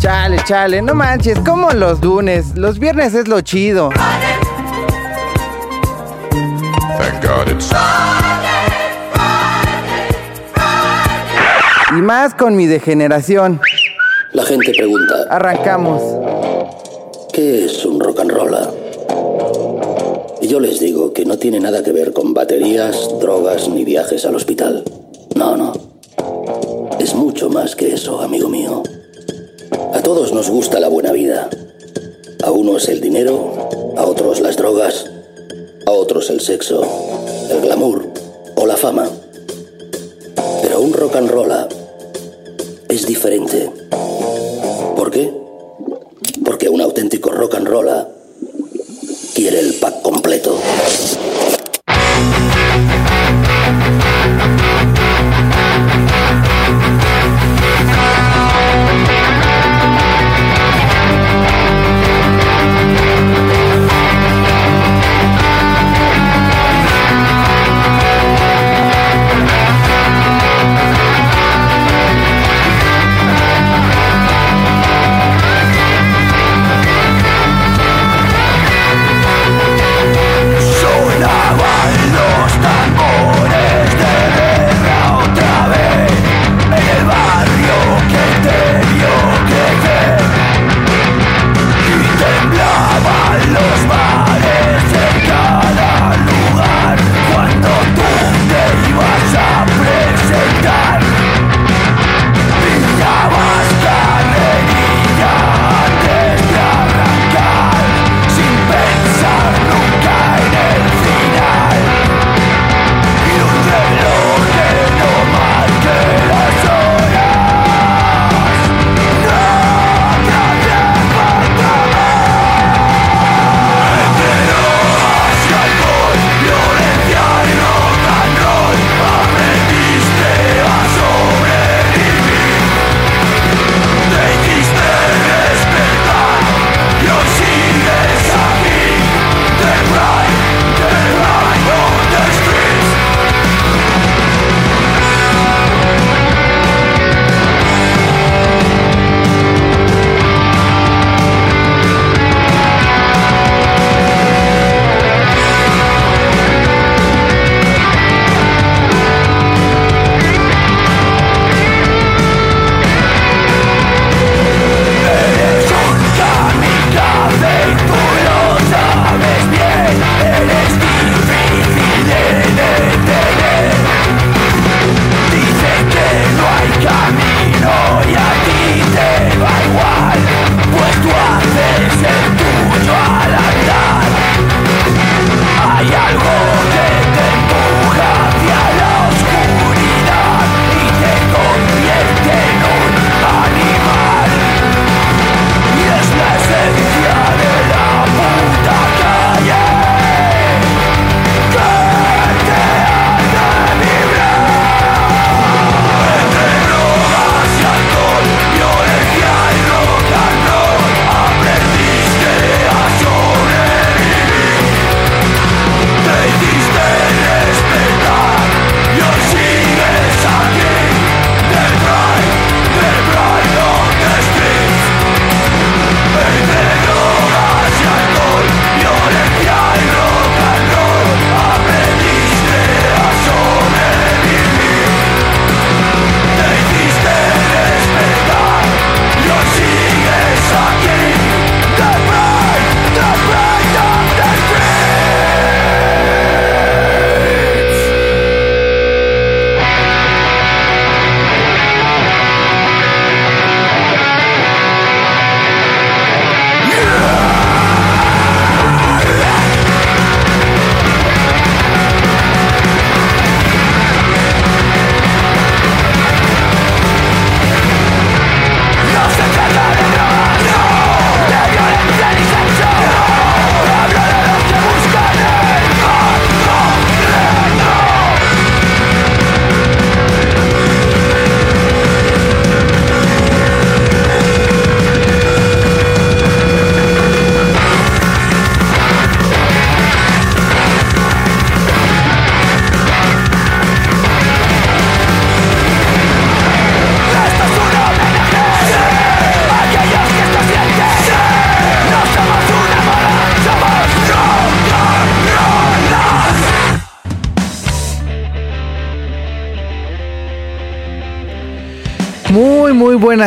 Chale, chale, no manches, como los lunes, los viernes es lo chido. Y más con mi degeneración. La gente pregunta, Arrancamos. ¿qué es un rock and roll? Y yo les digo que no tiene nada que ver con baterías, drogas ni viajes al hospital. No, no. Es mucho más que eso, amigo mío. A todos nos gusta la buena vida. A unos el dinero, a otros las drogas, a otros el sexo, el glamour o la fama. Pero un rock and roll es diferente. ¿Por qué? Porque un auténtico rock and roll quiere el pack completo.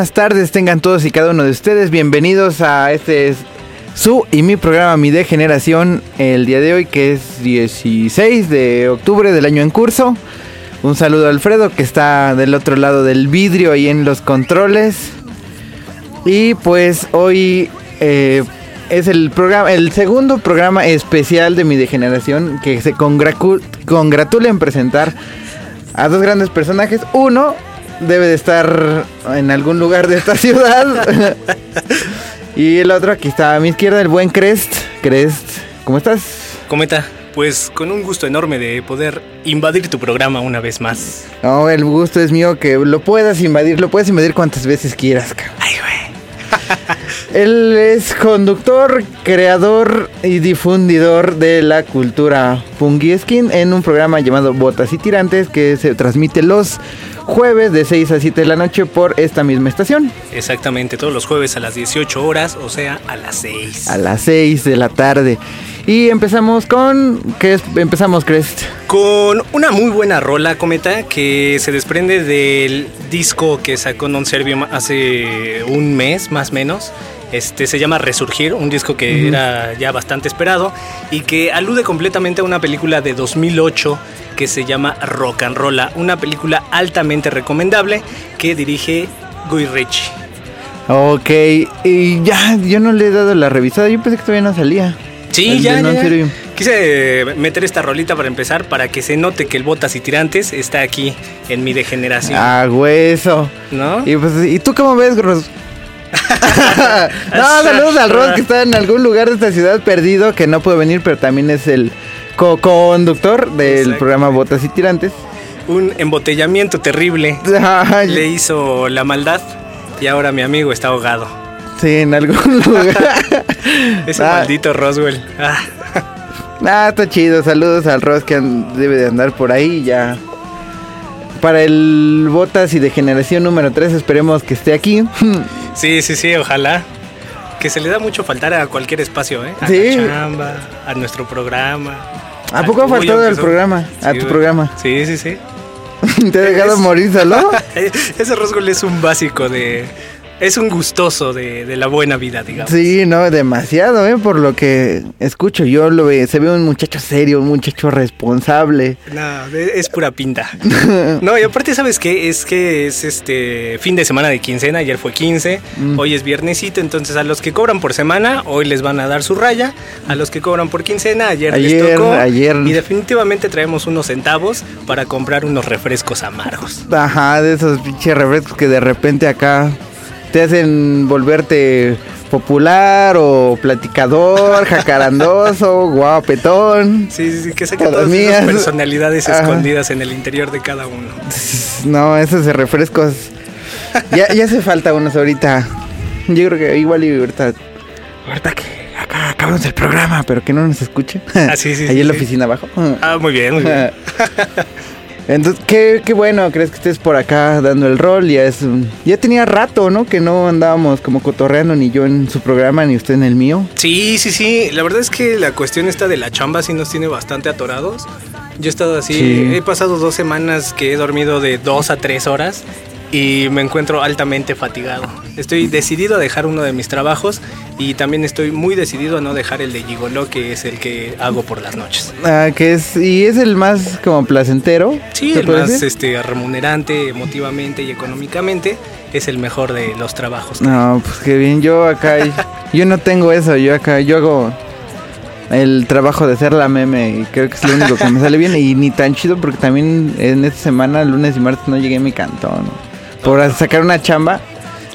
Buenas tardes tengan todos y cada uno de ustedes. Bienvenidos a este su y mi programa Mi Degeneración el día de hoy que es 16 de octubre del año en curso. Un saludo a Alfredo que está del otro lado del vidrio ahí en los controles. Y pues hoy eh, es el programa, el segundo programa especial de mi degeneración que se congratula en presentar a dos grandes personajes. Uno debe de estar en algún lugar de esta ciudad. y el otro aquí está a mi izquierda, el buen Crest. Crest, ¿cómo estás? Cometa, pues con un gusto enorme de poder invadir tu programa una vez más. No, el gusto es mío que lo puedas invadir, lo puedes invadir cuantas veces quieras. Ay, güey. Él es conductor, creador y difundidor de la cultura Pungieskin en un programa llamado Botas y Tirantes que se transmite los jueves de 6 a 7 de la noche por esta misma estación. Exactamente, todos los jueves a las 18 horas, o sea, a las 6. A las 6 de la tarde. Y empezamos con. ¿Qué empezamos, Crest? Con una muy buena rola, Cometa, que se desprende del disco que sacó Non Servium hace un mes, más o menos. Este se llama Resurgir, un disco que era ya bastante esperado y que alude completamente a una película de 2008 que se llama Rock and Rolla, una película altamente recomendable que dirige Guy Ritchie. Ok, y ya, yo no le he dado la revisada, yo pensé que todavía no salía. Sí, ya, Quise meter esta rolita para empezar, para que se note que el Botas y Tirantes está aquí en mi degeneración. Ah, hueso. ¿No? Y, pues, ¿y tú cómo ves, Ros? no, saludos al Ros que está en algún lugar de esta ciudad perdido, que no puede venir, pero también es el co-conductor del programa Botas y Tirantes. Un embotellamiento terrible le hizo la maldad y ahora mi amigo está ahogado. Sí, en algún lugar. Ese ah. maldito Roswell. Ah. ah. está chido. Saludos al Ros que debe de andar por ahí ya. Para el Botas y de generación número 3 esperemos que esté aquí. Sí, sí, sí, ojalá. Que se le da mucho faltar a cualquier espacio, ¿eh? A la chamba, a nuestro programa. ¿A poco ha faltado el programa? a tu programa. Sí, sí, sí. ¿Te ha dejado morir solo? Ese Roswell es un básico de, es un gustoso de, la buena vida, digamos. Sí, no, demasiado, ¿eh? Por lo que escucho, yo lo veo, se ve un muchacho serio, un muchacho responsable. No, es pura pinta. no, y aparte, ¿sabes qué? Es que es este fin de semana de quincena, ayer fue 15, mm. hoy es viernesito, entonces a los que cobran por semana, hoy les van a dar su raya, a los que cobran por quincena, ayer, les tocó. Ayer. Y definitivamente traemos unos centavos para comprar unos refrescos amargos. Ajá, de esos pinches refrescos que de repente acá te hacen volverte popular o platicador, jacarandoso, guapetón. Sí, sí, sí, que saca todas las personalidades escondidas en el interior de cada uno. No, esos refrescos. ya, ya hace falta unos ahorita. Yo creo que igual y ahorita. Ahorita que acá acabamos el programa, pero que no nos escuche. Ah, sí, sí. Ahí en la oficina abajo. Ah, muy bien, muy bien. Entonces, qué, qué, bueno, crees que estés por acá dando el rol. Ya es ya tenía rato, ¿no? Que no andábamos como cotorreando ni yo en su programa ni usted en el mío. Sí, sí, sí. La verdad es que la cuestión esta de la chamba sí nos tiene bastante atorados. Yo he estado así, he pasado dos semanas que he dormido de dos a tres horas y me encuentro altamente fatigado. Estoy decidido a dejar uno de mis trabajos y también estoy muy decidido a no dejar el de Gigolo, que es el que hago por las noches. Ah, que es y es el más como placentero. Sí, el más este remunerante emotivamente y económicamente es el mejor de los trabajos. No, pues qué bien. Yo acá yo no tengo eso. Yo acá yo hago el trabajo de hacer la meme y creo que es lo único que me sale bien y ni tan chido porque también en esta semana lunes y martes no llegué a mi cantón por sacar una chamba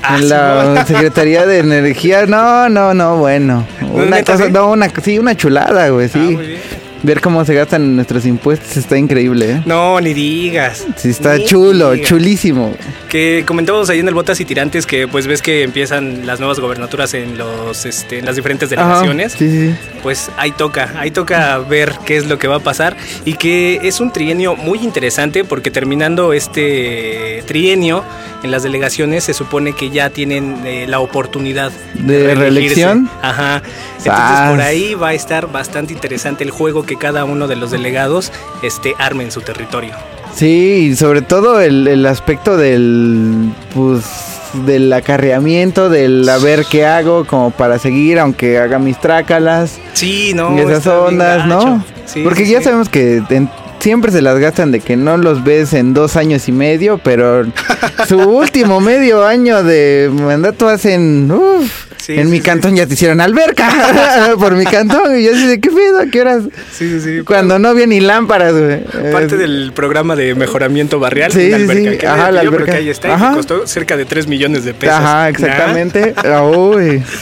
ah, en la Secretaría de Energía. No, no, no, bueno. Una cosa, no, una, sí, una chulada, güey, sí. Ah, Ver cómo se gastan nuestros impuestos está increíble, ¿eh? No, ni digas. Sí, está chulo, chulísimo. Que comentábamos ahí en el Botas y Tirantes que pues ves que empiezan las nuevas gobernaturas en los este, en las diferentes delegaciones. sí, sí. Pues ahí toca, ahí toca ver qué es lo que va a pasar y que es un trienio muy interesante porque terminando este trienio en las delegaciones se supone que ya tienen eh, la oportunidad de, reelección. Ajá. Entonces por ahí va a estar bastante interesante el juego que cada uno de los delegados este, arme en su territorio. Sí, y sobre todo el, aspecto del, pues, del acarreamiento, del a ver qué hago, como para seguir, aunque haga mis trácalas. Sí, no. y esas ondas, ¿no? Sí, Porque sí, ya sí. sabemos que en- siempre se las gastan de que no los ves en dos años y medio, pero su último medio año de mandato hacen. Uf, Sí, en sí, mi sí. cantón ya te hicieron alberca por mi cantón. Y yo así de qué pedo, ¿a qué horas? Sí, sí, sí. Cuando no había ni lámparas, güey. Parte Eh, del programa de mejoramiento barrial, Sí, alberca. sí. que Ajá, yo la creo alberca. que ahí está y Ajá. que costó cerca de 3 millones de pesos. Ajá, exactamente. Ah, Uy.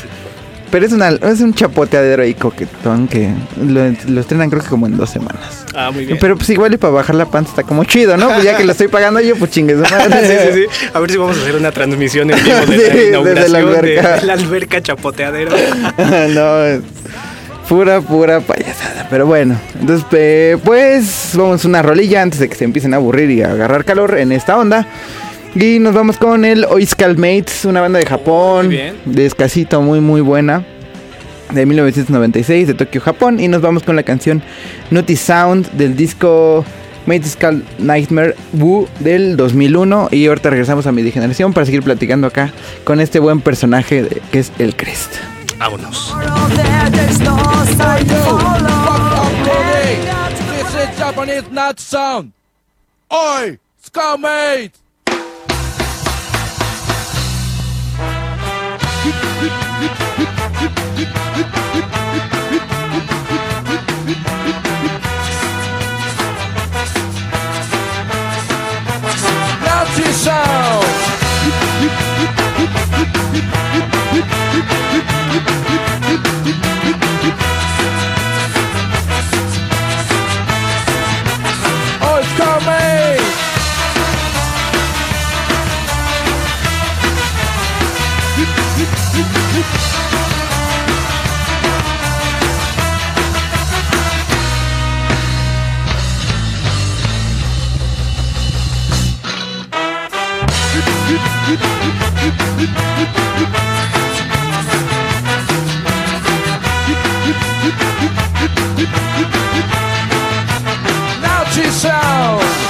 Pero es, una, es un chapoteadero ahí coquetón que lo, lo estrenan creo que como en dos semanas. Ah, muy bien. Pero pues igual y para bajar la panza está como chido, ¿no? Pues ya que lo estoy pagando yo, pues chingue su madre. sí, sí, sí. A ver si vamos a hacer una transmisión en vivo de Sí, la desde inauguración la alberca. de la alberca chapoteadero. no, es pura, pura payasada. Pero bueno, entonces, pues vamos a una rolilla antes de que se empiecen a aburrir y a agarrar calor en esta onda. Y nos vamos con el Oiskal Mates, una banda de Japón, Muy bien. de escasito, muy, muy buena. De 1996, de Tokio, Japón. Y nos vamos con la canción Naughty Sound del disco Mates Skull Nightmare Woo del 2001. Y ahorita regresamos a mi generación para seguir platicando acá con este buen personaje de- que es el Crest. Vámonos. Japanese nut sound. Oi, Skullmate! Sound. Nazi sound. Oh,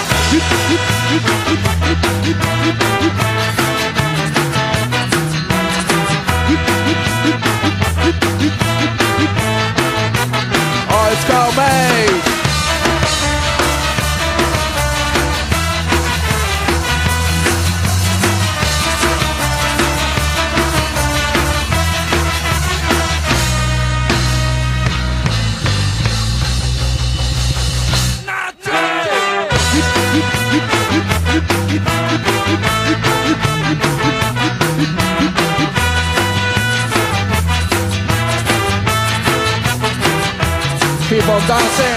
dancing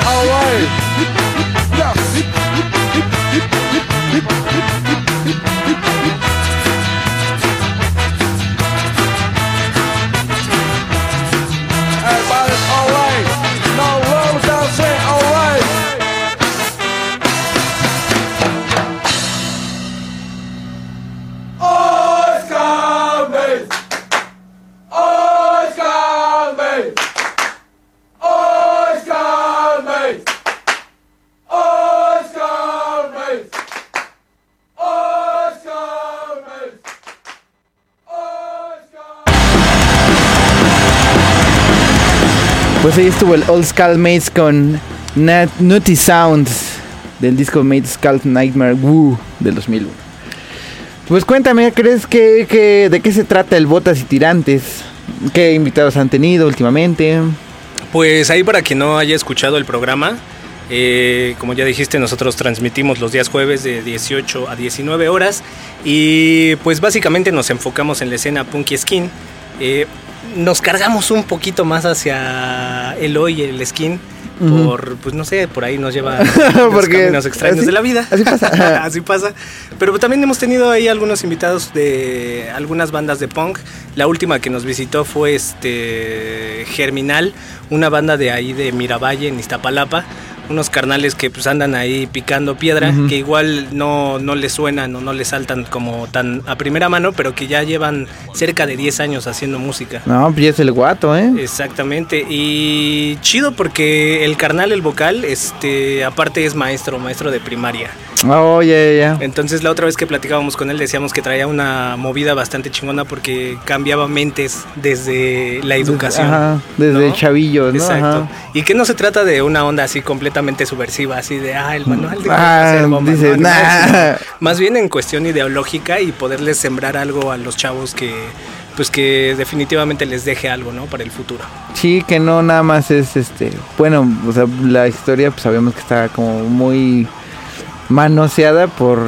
el Old Skull Mates con Nat- Nutty Sounds del disco Made Skull Nightmare Woo del 2001. Pues cuéntame, ¿crees que, que- de qué se trata el Botas y Tirantes? ¿Qué invitados han tenido últimamente? Pues ahí para quien no haya escuchado el programa, eh, como ya dijiste, nosotros transmitimos los días jueves de 18 a 19 horas y pues básicamente nos enfocamos en la escena Punky Skin. Eh, nos cargamos un poquito más hacia el hoy, el skin, por, pues no sé, por ahí nos lleva los Porque caminos extraños así- de la vida. así pasa. así pasa. Pero también hemos tenido ahí algunos invitados de algunas bandas de punk. La última que nos visitó fue este Germinal, una banda de ahí de Miravalle, en Iztapalapa. Unos carnales que pues andan ahí picando piedra, que igual no, no les suenan o no les saltan como tan a primera mano, pero que ya llevan cerca de 10 años haciendo música. No, pues es el guato, ¿eh? Exactamente, y chido porque el carnal, el vocal, este, aparte es maestro, maestro de primaria. Oh, ya, ya, ya. Entonces la otra vez que platicábamos con él decíamos que traía una movida bastante chingona porque cambiaba mentes desde la educación. Ajá, desde ¿no? chavillos, ¿no? Exacto. Ajá. Y que no se trata de una onda así completamente subversiva, así de, ah, el manual de Ah, hacer bombas", dices, no, no, "Nah". sino Más bien en cuestión ideológica y poderles sembrar algo a los chavos que, pues que definitivamente les deje algo, ¿no? Para el futuro. Sí, que no nada más es este. Bueno, o sea, la historia, pues sabemos que está como muy manoseada por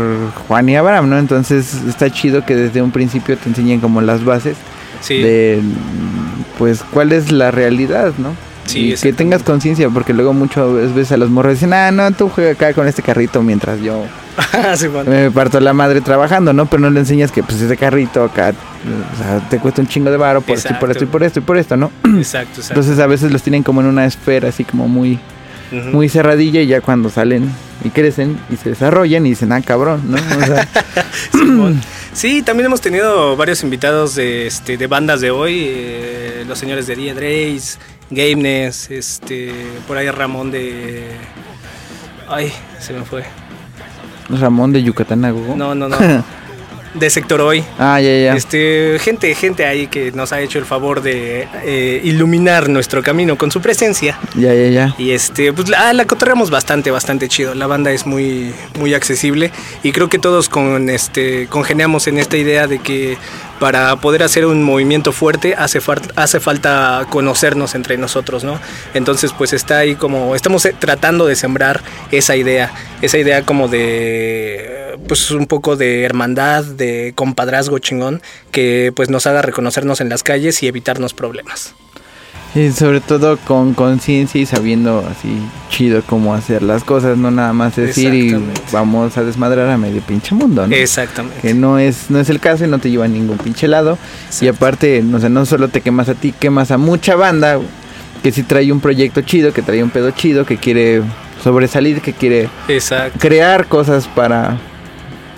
Juan y Abraham, ¿no? Entonces está chido que desde un principio te enseñen como las bases Sí. de, pues, cuál es la realidad, ¿no? Sí, y que tengas conciencia, porque luego muchas veces a los morros dicen, ah, no, tú juega acá con este carrito mientras yo Sí, me parto la madre trabajando, ¿no? Pero no le enseñas que, pues, ese carrito acá, o sea, te cuesta un chingo de varo por esto y por esto y por esto y por esto, ¿no? Exacto, exacto. Entonces a veces los tienen como en una esfera así como muy, Muy cerradilla y ya cuando salen y crecen y se desarrollan y dicen, ah, cabrón, ¿no? O sea, Simón. Sí, también hemos tenido varios invitados de, este, de bandas de hoy, eh, los señores de Dia Drace, Gameness, este, por ahí Ramón de... Ay, se me fue. Ramón de Yucatán Agogo. No, no, no. De Sector Hoy. Ah, ya, ya. Este, gente, gente ahí que nos ha hecho el favor de eh, iluminar nuestro camino con su presencia. Ya, ya, ya. Y este, pues la, la cotorreamos bastante, bastante chido. La banda es muy, muy accesible y creo que todos con este congeniamos en esta idea de que para poder hacer un movimiento fuerte hace, hace falta conocernos entre nosotros, ¿no? Entonces, pues está ahí como, estamos eh, tratando de sembrar esa idea, esa idea como de, pues un poco de hermandad, de compadrazgo chingón, que pues nos haga reconocernos en las calles y evitarnos problemas. Y sobre todo con conciencia y sabiendo así chido cómo hacer las cosas, no nada más decir y vamos a desmadrar a medio pinche mundo, ¿no? Exactamente. que no es no es el caso y no te lleva a ningún pinche lado y aparte no sé no solo te quemas a ti quemas a mucha banda que si trae un proyecto chido que trae un pedo chido que quiere sobresalir que quiere Exacto. crear cosas para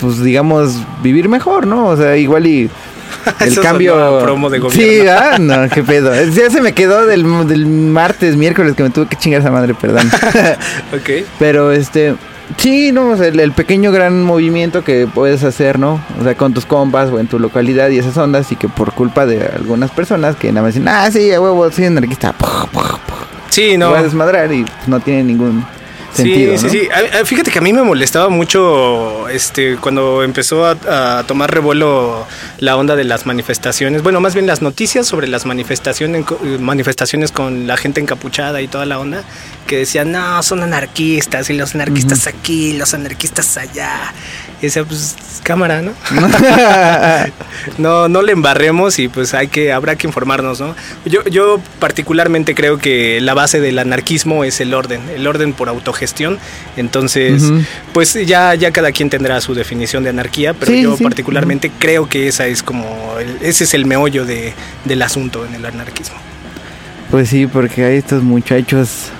pues digamos vivir mejor no o sea igual y el Eso cambio promo de gobierno. sí ah no qué pedo ya se me quedó del, del martes miércoles que me tuve que chingar esa madre perdón Ok. pero este, sí, no, o sea, el, el pequeño gran movimiento que puedes hacer, ¿no? O sea, con tus compas o en tu localidad y esas ondas y que por culpa de algunas personas que nada más dicen, ah, sí, a huevo, soy anarquista, puf, puf, puf", Sí, no. voy a desmadrar y no tiene ningún sentido, sí, ¿no? sí, sí. A- Fíjate que a mí me molestaba mucho este cuando empezó a, a tomar revuelo la onda de las manifestaciones. Bueno, más bien las noticias sobre las manifestaciones, manifestaciones con la gente encapuchada y toda la onda. Que decían, no, son anarquistas y los anarquistas aquí, los anarquistas allá. Y decía, pues, cámara, ¿no? no, no le embarremos y pues hay que, habrá que informarnos, ¿no? Yo, yo particularmente creo que la base del anarquismo es el orden, el orden por autogestión. Entonces, pues ya, ya cada quien tendrá su definición de anarquía, pero Sí, yo sí. particularmente creo que esa es como, el- ese es el meollo de, del asunto en el anarquismo. Pues sí, porque ahí estos muchachos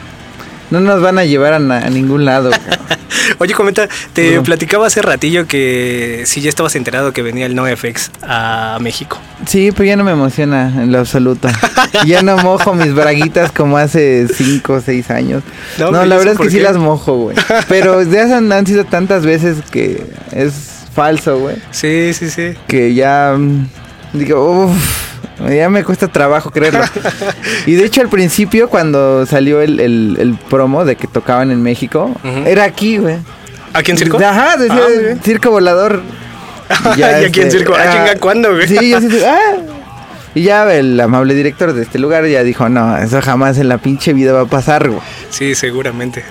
no nos van a llevar a, ningún lado. Oye, comenta, te platicaba hace ratillo que si ya estabas enterado que venía el NoFX a México. Sí, pero ya no me emociona en lo absoluto. Ya no mojo mis braguitas como hace 5 o 6 años. No, la ¿y verdad es que sí las mojo, güey. Pero ya han, han sido tantas veces que es falso, güey. Sí, sí, sí. Que ya mm, digo, uff, ya me cuesta trabajo creerlo. Y de hecho al principio cuando salió el, el- el promo de que tocaban en México, era aquí, güey. ¿Aquí en circo? Ajá, decía Ah, bien. circo volador. Y aquí en circo. Ah, chinga, ¿cuándo, güey? Sí, yo sí, sí, ah. Y ya el amable director de este lugar ya dijo, no, eso jamás en la pinche vida va a pasar, güey. Sí, seguramente.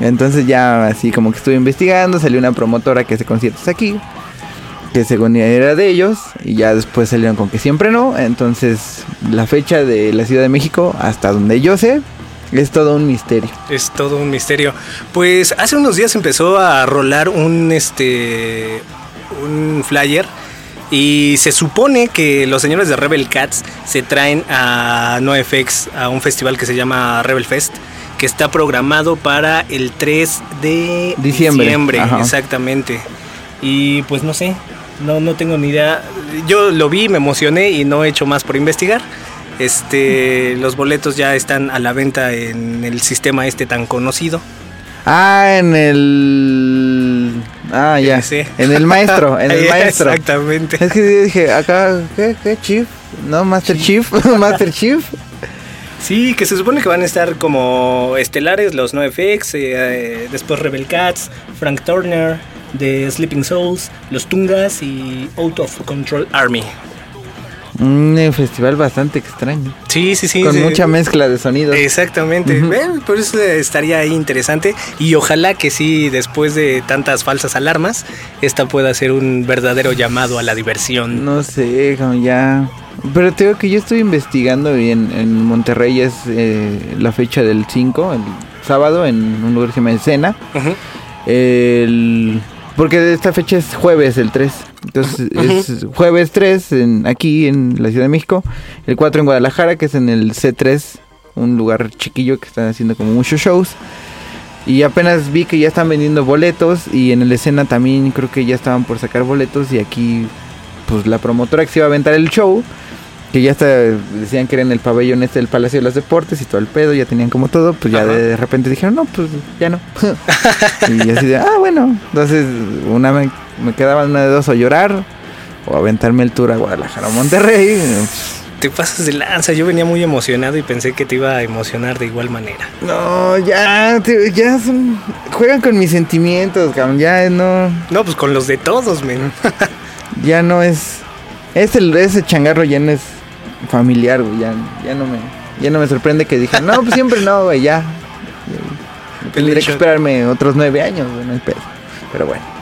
Entonces ya así como que estuve investigando, salió una promotora que hace conciertos aquí, que según era de ellos, y ya después salieron con que siempre no. Entonces la fecha de la Ciudad de México, hasta donde yo sé, es todo un misterio. Es todo un misterio. Pues hace unos días empezó a rolar un este un flyer y se supone que los señores de Rebel Cats se traen a NoFX a un festival que se llama Rebel Fest que está programado para el 3 de Diciembre, exactamente. Y pues no sé, no no tengo ni idea. Yo lo vi, me emocioné y no he hecho más por investigar. Este, los boletos ya están a la venta en el sistema este tan conocido. Ah, en el Ah, ya. Sí. En el maestro, en el maestro. Exactamente. Es que yo dije, acá, ¿qué? ¿Qué? ¿Chief? ¿No? ¿Master Chief? ¿Master Chief? Sí, que se supone que van a estar como estelares los 9FX, eh, eh, después Rebel Cats, Frank Turner, The Sleeping Souls, los Tungas y Out of Control Army. Un eh, festival bastante extraño. Sí, sí, sí. con sí. mucha mezcla de sonidos. Exactamente, por eso estaría ahí interesante y ojalá que sí, después de tantas falsas alarmas, esta pueda ser un verdadero llamado a la diversión. No sé, como ya. Pero te digo que yo estoy investigando y en, en Monterrey es eh, la fecha del 5, el sábado, en un lugar que se llama Escena. El... Porque esta fecha es jueves, el 3. Entonces es jueves 3 en, aquí en la Ciudad de México. El 4 en Guadalajara, que es en el C3, un lugar chiquillo que están haciendo como muchos shows. Y apenas vi que ya están vendiendo boletos y en el escena también creo que ya estaban por sacar boletos y aquí pues la promotora que se iba a aventar el show, que ya está, decían que era en el pabellón este del Palacio de los Deportes y todo el pedo, ya tenían como todo, pues ya Ajá. de repente dijeron, no, pues ya no. y así de, ah, bueno, entonces una me, me quedaba una de dos o llorar o aventarme el tour a Guadalajara o Monterrey. Te pasas de lanza, yo venía muy emocionado y pensé que te iba a emocionar de igual manera. No, ya, te- ya son, juegan con mis sentimientos, cabrón, ya no, No, pues con los de todos, men. ya no es, ese, ese changarro ya no es familiar, güey, ya, ya no me, ya no me sorprende que digan, no, pues siempre no, güey, ya. Tendré que esperarme otros nueve años, güey, no hay pedo, pero bueno.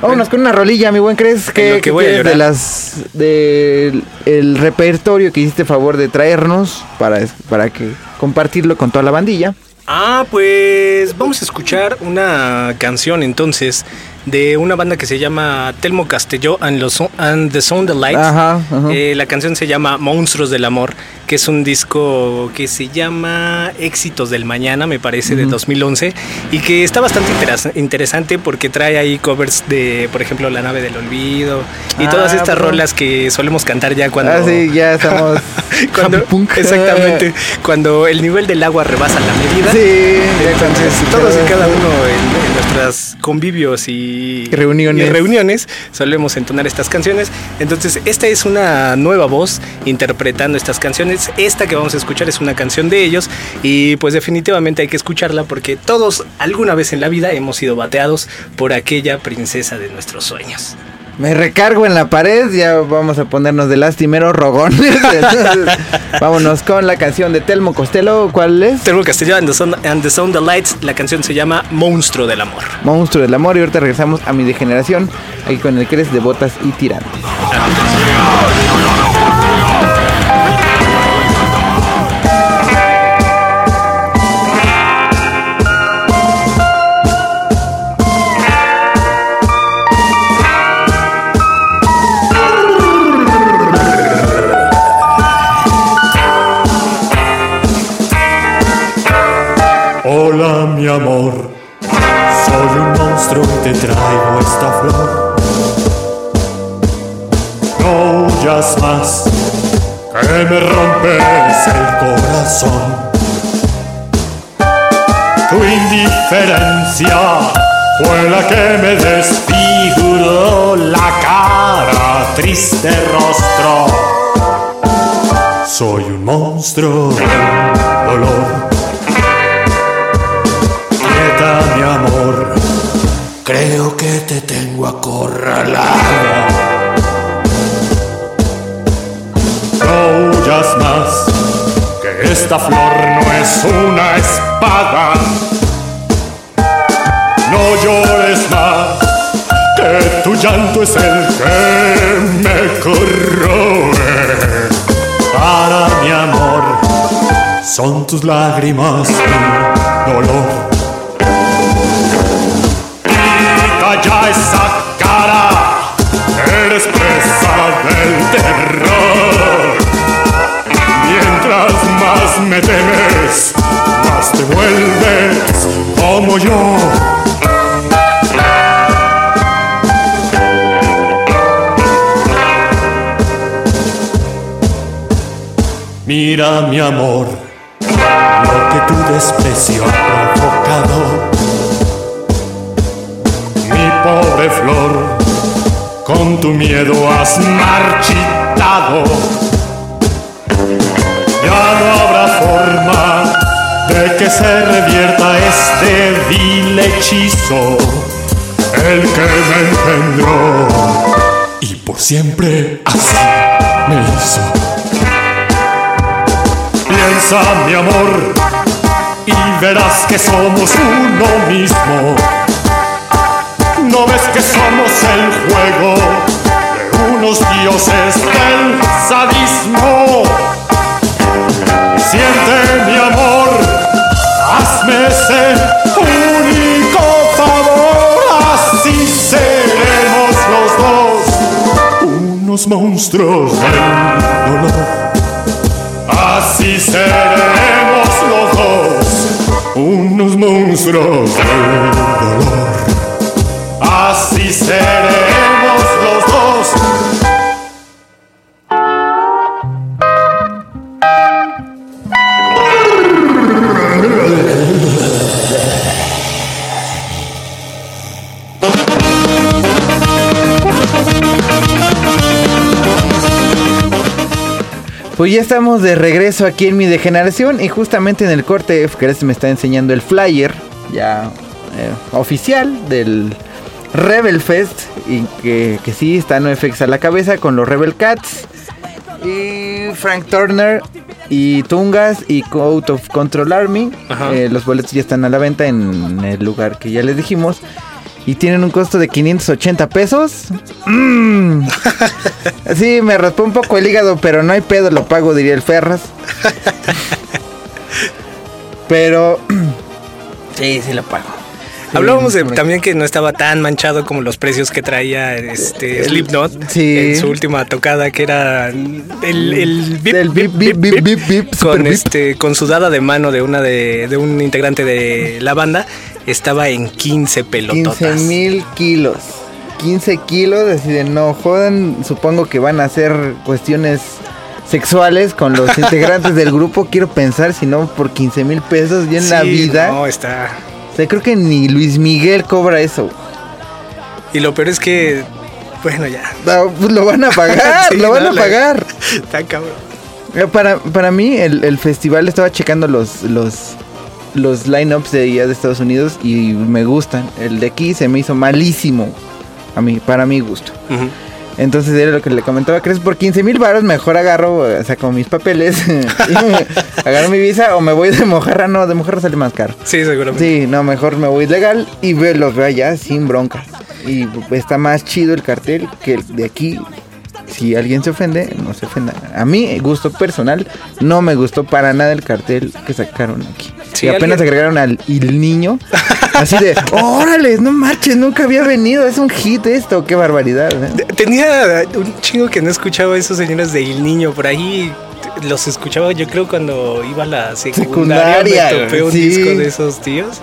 Vámonos con una rolilla, mi buen ¿crees que, que de las del el repertorio que hiciste favor de traernos para, para que compartirlo con toda la bandilla? Ah, pues vamos a escuchar una canción entonces de una banda que se llama Telmo Castelló and, los, and the Sound of Lights. Ajá, ajá. Eh, la canción se llama Monstruos del Amor, que es un disco que se llama Éxitos del Mañana, me parece, de Ujú. 2011, y que está bastante interesante porque trae ahí covers de, por ejemplo, La Nave del Olvido y Ah, todas estas bro. rolas que solemos cantar ya cuando... Ah, sí, ya estamos. cuando punk. exactamente, cuando el nivel del agua rebasa la medida. Sí, Entonces, todos y cada uno en, en nuestras convivios y Reuniones. y reuniones solemos entonar estas canciones. Entonces, esta es una nueva voz interpretando estas canciones. Esta que vamos a escuchar es una canción de ellos y pues definitivamente hay que escucharla porque todos alguna vez en la vida hemos sido bateados por aquella princesa de nuestros sueños. Me recargo en la pared, ya vamos a ponernos de lastimero rogones. Entonces, vámonos con la canción de Telmo Costello. ¿Cuál es? Termo Castillo and the, Sound, and the Sound of Lights. La canción se llama Monstruo del Amor. Monstruo del amor. Y ahorita regresamos a mi degeneración. Aquí con el Cres de botas y tirantes. Hola mi amor, soy un monstruo y te traigo esta flor. No huyas más, que me rompes el corazón. Tu indiferencia fue la que me desfiguró la cara, triste rostro. Soy un monstruo del dolor. Creo que te tengo acorralada. No huyas más, que esta flor no es una espada. No llores más, que tu llanto es el que me corroe. Para mi amor, son tus lágrimas mi dolor. Ya esa cara, eres presa del terror. Mientras más me temes, más te vuelves como yo. Mira mi amor, lo que tu desprecio ha provocado. Flor, con tu miedo has marchitado. Ya no habrá forma de que se revierta este vil hechizo, el que me engendró y por siempre así me hizo. Piensa mi amor y verás que somos uno mismo. ¿No ves que somos el juego de unos dioses del sadismo? Siente mi amor, hazme ese único favor, así seremos los dos, unos monstruos del dolor. Así seremos los dos, unos monstruos del dolor. Seremos los dos. Pues ya estamos de regreso aquí en mi degeneración y justamente en el corte Fkeres me está enseñando el flyer ya eh, oficial del Rebel Fest y que, que sí está NoFX a la cabeza con los Rebel Cats y Frank Turner y Tungas y Out of Control Army. Eh, los boletos ya están a la venta en el lugar que ya les dijimos. Y tienen un costo de 580 pesos. Mm. Sí, me raspó un poco el hígado, pero no hay pedo, lo pago, diría el Ferras. Pero... Sí, sí lo pago. Hablábamos de, también que no estaba tan manchado como los precios que traía este Slipknot sí. en su última tocada, que era el, el bip, bip, bip, super con este con su dada de mano de una de, de un integrante de la banda estaba en 15 pelototas. 15 mil kilos. 15 kilos, así de no jodan. Supongo que van a hacer cuestiones sexuales con los integrantes del grupo. Quiero pensar, si no, por 15 mil pesos ya en la vida. No, está. O sea, creo que ni Luis Miguel cobra eso. Y lo peor es que bueno, ya. No, pues lo van a pagar, Sí, lo van no, a la- pagar. Está cabrón. Eh, Para, para mí, el, el festival estaba checando los, los, los lineups de allá de Estados Unidos y me gustan. El de aquí se me hizo malísimo. A mí, para mi gusto. Ujú. Entonces era lo que le comentaba, ¿crees? Por 15 mil baros mejor agarro, saco mis papeles, agarro mi visa o me voy de mojarra. No, de mojarra sale más caro. Sí, seguramente. Sí, no, mejor me voy legal y ve, los veo allá sin bronca. Y está más chido el cartel que el de aquí. Si alguien se ofende, no se ofenda. A mí, gusto personal, no me gustó para nada el cartel que sacaron aquí. Y apenas alguien- agregaron al Il Niño. Así de, órale, no marches, nunca había venido. Es un hit esto, qué barbaridad. ¿eh? Tenía un chingo que no escuchaba a esos señores de El Niño por ahí. Los escuchaba yo creo cuando iba a la secundaria. Secundaria, me topé un sí. disco de esos tíos.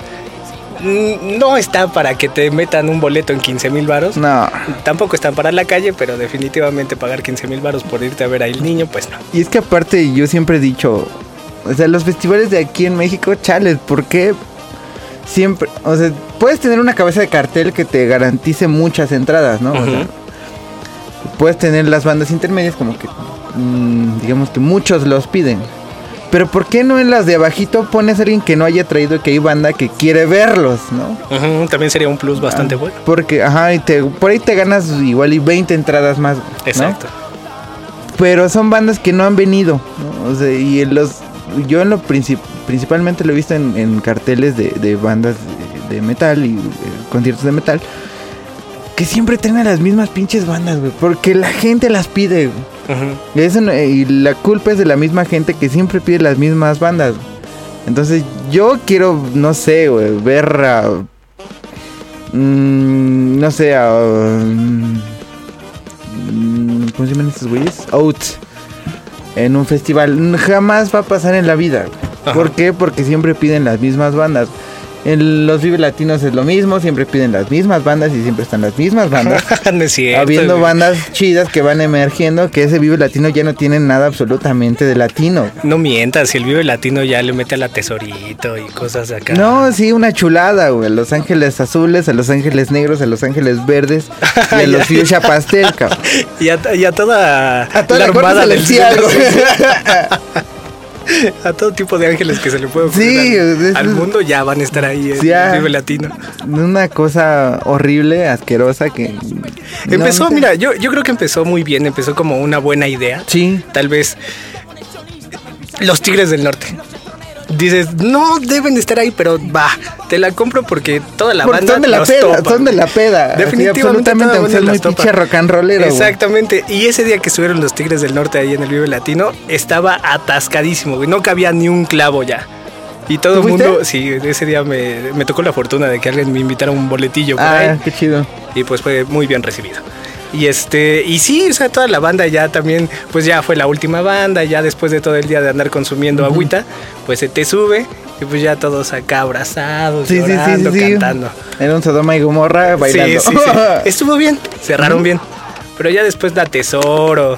Mm, No está para que te metan un boleto en 15 mil varos. No. Tampoco están para la calle, pero definitivamente pagar 15 mil varos por irte a ver a El Niño, pues no. Y es que aparte yo siempre he dicho, o sea, los festivales de aquí en México, chales, ¿por qué siempre, o sea, puedes tener una cabeza de cartel que te garantice muchas entradas, ¿no? O sea, puedes tener las bandas intermedias como que, mm, digamos que muchos los piden. Pero ¿por qué no en las de abajito pones a alguien que no haya traído que hay banda que quiere verlos, ¿no? Ujú, También sería un plus bastante Ah, bueno. Porque, ajá, y te, por ahí te ganas igual y 20 entradas más. ¿no? Exacto. pero son bandas que no han venido. ¿no? O sea, y en los, yo en lo princip- principalmente lo he visto en, en carteles de, de bandas de, de metal y eh, conciertos de metal. Que siempre traen las mismas pinches bandas, güey. Porque la gente las pide. Y, eso no- y la culpa es de la misma gente que siempre pide las mismas bandas. Entonces yo quiero, no sé, güey, ver a... mm, no sé, a... mm, ¿Cómo se llaman estos güeyes? Oats. En un festival. Jamás va a pasar en la vida. Ajá. ¿Por qué? Porque siempre piden las mismas bandas. En los Vive Latinos es lo mismo, siempre piden las mismas bandas y siempre están las mismas bandas. no es cierto. Habiendo güey. bandas chidas que van emergiendo, que ese Vive Latino ya no tiene nada absolutamente de latino. No mientas, si el Vive Latino ya le mete a la tesorito y cosas acá. No, sí, una chulada, güey. Los Ángeles Azules, a Los Ángeles Negros, a Los Ángeles Verdes y a los Fuchsia Pastel, cabrón. Y a, y a toda, A toda la, corte armada del cielo. A todo tipo de ángeles que se le puede ocurrir Sí, al, es- al mundo ya van a estar ahí en Sí, ya. el Vive Latino. Una cosa horrible, asquerosa que... Empezó, no mira, yo, yo creo que empezó muy bien, empezó como una buena idea. Sí. Tal vez los Tigres del Norte. Dices, no deben estar ahí, pero va, te la compro porque toda la Porque banda son de la los peda, topa. son de la peda. Definitivamente absolutamente, aunque muy pinche rock and rollero. Exactamente. Y ese día que estuvieron los Tigres del Norte ahí en el Vive Latino, estaba atascadísimo, güey. No cabía ni un clavo ya. Y todo el mundo, sí, ese día me, me tocó la fortuna de que alguien me invitara un boletillo por Ah, ahí. qué chido. Y pues fue muy bien recibido. Y este, y sí, o sea, toda la banda ya también, pues ya fue la última banda, ya después de todo el día de andar consumiendo agüita, pues se te sube y pues ya todos acá abrazados, Sí, llorando, sí, sí. cantando. Era un Sodoma y Gomorra bailando. Sí, sí, sí. Estuvo bien, cerraron bien. Pero ya después la Tesoro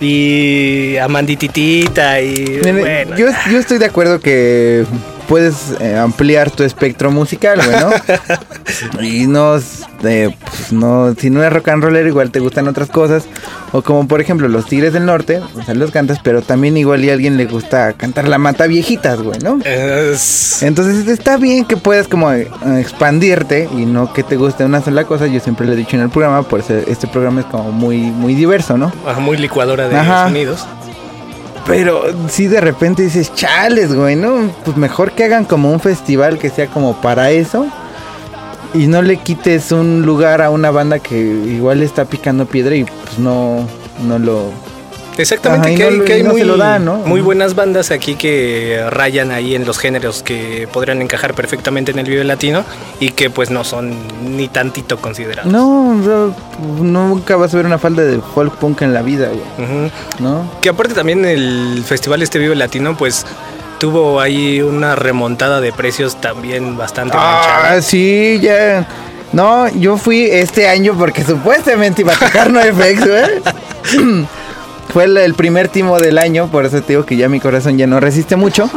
y Amandititita y bueno. yo, yo estoy de acuerdo que puedes eh, ampliar tu espectro musical, güey, ¿no? y no, eh, pues, no, si no eres rock and roller, igual te gustan otras cosas. O como por ejemplo los Tigres del Norte, o sea, los cantas, pero también igual y a alguien le gusta cantar la mata viejitas, güey, ¿no? Es- Entonces está bien que puedas como eh, expandirte y no que te guste una sola cosa. Yo siempre lo he dicho en el programa, por eso este programa es como muy, muy diverso, ¿no? ah, muy licuadora de Ajá. sonidos. Pero si de repente dices, chales, güey, ¿no? Pues mejor que hagan como un festival que sea como para eso. Y no le quites un lugar a una banda que igual está picando piedra y pues no, no lo... Exactamente, Ajá, que, no hay, que hay no muy, buenas bandas aquí que rayan ahí en los géneros que podrían encajar perfectamente en el Vive Latino y que pues no son ni tantito considerados. No, nunca vas a ver una falda de folk punk en la vida, güey. ¿no? Que aparte también el festival este Vive Latino pues tuvo ahí una remontada de precios también bastante Ah, manchada. sí, ya. No, yo fui este año porque supuestamente iba a tocar NoFX, güey. Fue el, el primer timo del año, por eso te digo que ya mi corazón ya no resiste mucho.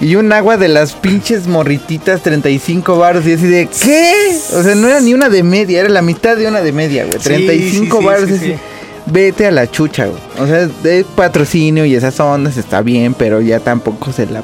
Y un agua de las pinches morrititas, 35 baros. Y así de, ¿qué? O sea, no era ni una de media, era la mitad de una de media, güey. Sí, 35 sí, sí, baros. sí, así, sí. Vete a la chucha, güey. O sea, de patrocinio y esas ondas está bien, pero ya tampoco se la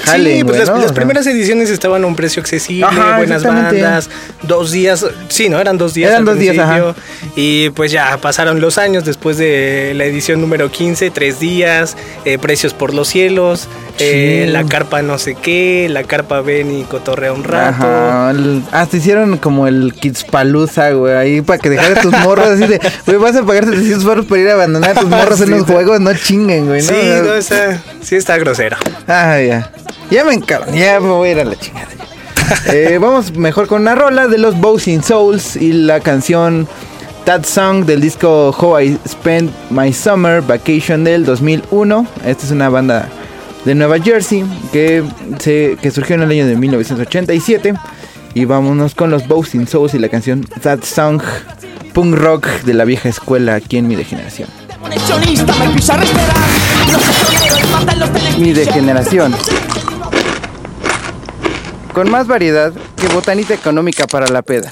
jalen, sí, pues las, primeras ediciones estaban a un precio accesible, Ajá, buenas bandas, dos días, sí, ¿no? Eran dos días. Eran al dos días, principio, Y pues ya pasaron los años después de la edición número 15, tres días, eh, precios por los cielos, eh, la carpa no sé qué, la carpa ven y cotorrea un rato. Ajá, hasta hicieron como el Kids Palooza, güey, ahí para que dejaras tus morros así de, güey, vas a pagar 700 baros para ir a abandonar a tus morros en los juegos, no chinguen, güey, ¿no? Sí, no, está, sí está grosero. Ah, ya. Ya me encabron, ya me voy a ir a la chingada. Eh, vamos mejor con una rola de los Bowsing Souls y la canción That Song del disco How I Spent My Summer Vacation del 2001. Esta es una banda de Nueva Jersey que, se, que surgió en el año de 1987. Y vámonos con los Bowsing Souls y la canción That Song punk rock de la vieja escuela aquí en mi degeneración. Mi degeneración. Con más variedad que botanita económica para la peda.